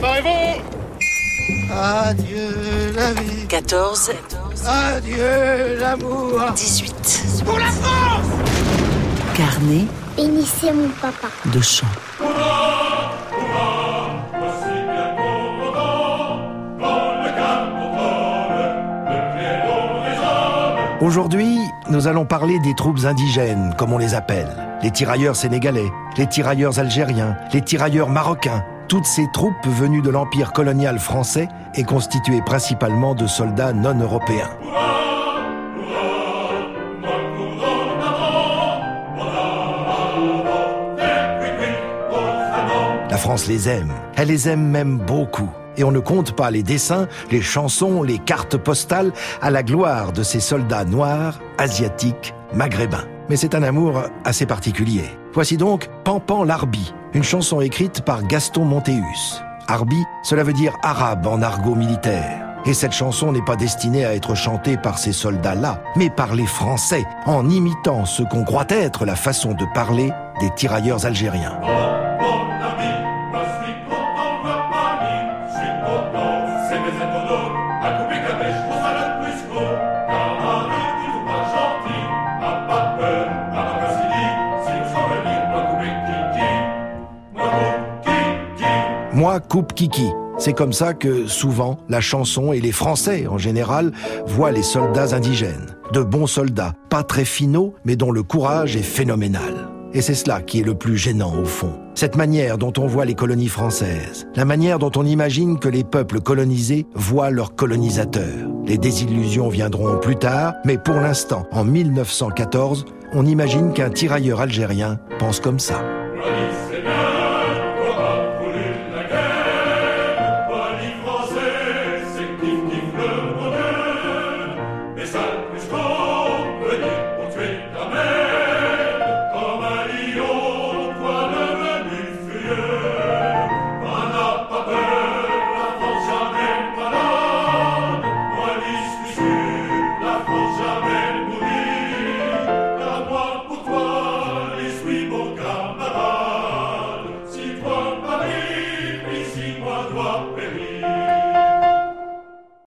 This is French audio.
Préparez-vous Adieu la vie. 14. Adieu l'amour. 18. Pour la France Carnet Bénissez mon papa. de chant. Aujourd'hui, nous allons parler des troupes indigènes, comme on les appelle. Les tirailleurs sénégalais, les tirailleurs algériens, les tirailleurs marocains. Toutes ces troupes venues de l'empire colonial français et constituées principalement de soldats non européens. La France les aime. Elle les aime même beaucoup. Et on ne compte pas les dessins, les chansons, les cartes postales à la gloire de ces soldats noirs, asiatiques, maghrébins. Mais c'est un amour assez particulier. Voici donc Pampan l'Arbi, une chanson écrite par Gaston Montéus. Arbi, cela veut dire arabe en argot militaire. Et cette chanson n'est pas destinée à être chantée par ces soldats-là, mais par les Français, en imitant ce qu'on croit être la façon de parler des tirailleurs algériens. Moi, coupe Kiki. C'est comme ça que, souvent, la chanson et les Français, en général, voient les soldats indigènes. De bons soldats, pas très finaux, mais dont le courage est phénoménal. Et c'est cela qui est le plus gênant, au fond. Cette manière dont on voit les colonies françaises. La manière dont on imagine que les peuples colonisés voient leurs colonisateurs. Les désillusions viendront plus tard, mais pour l'instant, en 1914, on imagine qu'un tirailleur algérien pense comme ça.